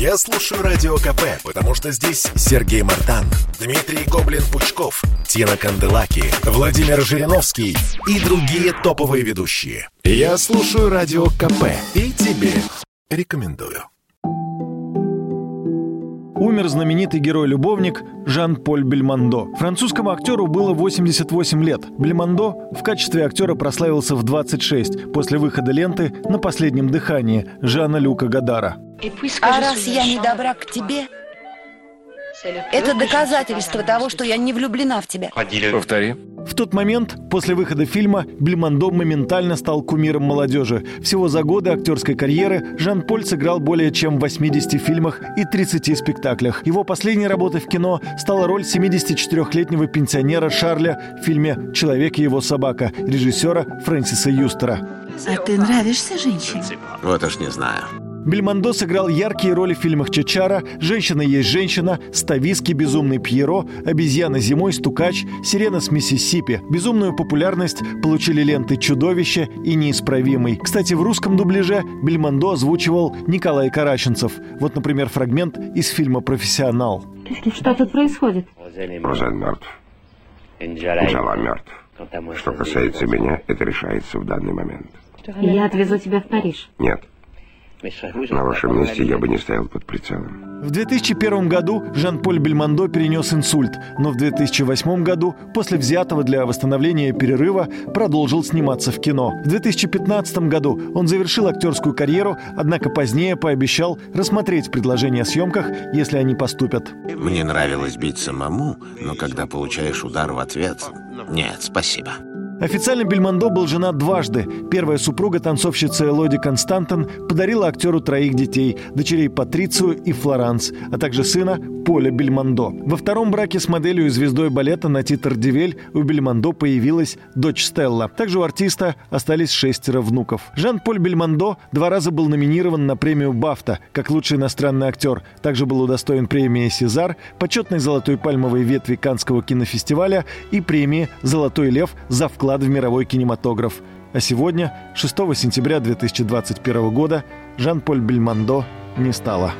Я слушаю Радио КП, потому что здесь Сергей Мартан, Дмитрий Гоблин-Пучков, Тина Канделаки, Владимир Жириновский и другие топовые ведущие. Я слушаю Радио КП и тебе рекомендую. Умер знаменитый герой-любовник Жан-Поль Бельмондо. Французскому актеру было 88 лет. Бельмондо в качестве актера прославился в 26 после выхода ленты «На последнем дыхании» Жана Люка Гадара. А раз я не добра к тебе, это доказательство того, что я не влюблена в тебя. Повтори. В тот момент, после выхода фильма, Бельмондо моментально стал кумиром молодежи. Всего за годы актерской карьеры Жан-Поль сыграл более чем в 80 фильмах и 30 спектаклях. Его последней работой в кино стала роль 74-летнего пенсионера Шарля в фильме «Человек и его собака» режиссера Фрэнсиса Юстера. А ты нравишься женщине? Вот уж не знаю. Бельмондо сыграл яркие роли в фильмах «Чачара», «Женщина есть женщина», «Стависки», «Безумный Пьеро», «Обезьяна зимой», «Стукач», «Сирена с Миссисипи». Безумную популярность получили ленты «Чудовище» и «Неисправимый». Кстати, в русском дубляже Бельмондо озвучивал Николай Караченцев. Вот, например, фрагмент из фильма «Профессионал». Что тут происходит? Розен мертв. Джала мертв. Что касается меня, это решается в данный момент. Я отвезу тебя в Париж. Нет. На вашем месте я бы не стоял под прицелом. В 2001 году Жан-Поль Бельмондо перенес инсульт, но в 2008 году, после взятого для восстановления перерыва, продолжил сниматься в кино. В 2015 году он завершил актерскую карьеру, однако позднее пообещал рассмотреть предложения о съемках, если они поступят. Мне нравилось бить самому, но когда получаешь удар в ответ... Нет, спасибо. Официально Бельмондо был женат дважды. Первая супруга, танцовщица Элоди Константон, подарила актеру троих детей – дочерей Патрицию и Флоранс, а также сына Поля Бельмондо. Во втором браке с моделью и звездой балета Нати Тардивель у Бельмондо появилась дочь Стелла. Также у артиста остались шестеро внуков. Жан-Поль Бельмондо два раза был номинирован на премию «Бафта» как лучший иностранный актер. Также был удостоен премии «Сезар», почетной золотой пальмовой ветви Канского кинофестиваля и премии «Золотой лев» за вклад вклад в мировой кинематограф. А сегодня, 6 сентября 2021 года, Жан-Поль Бельмондо не стало.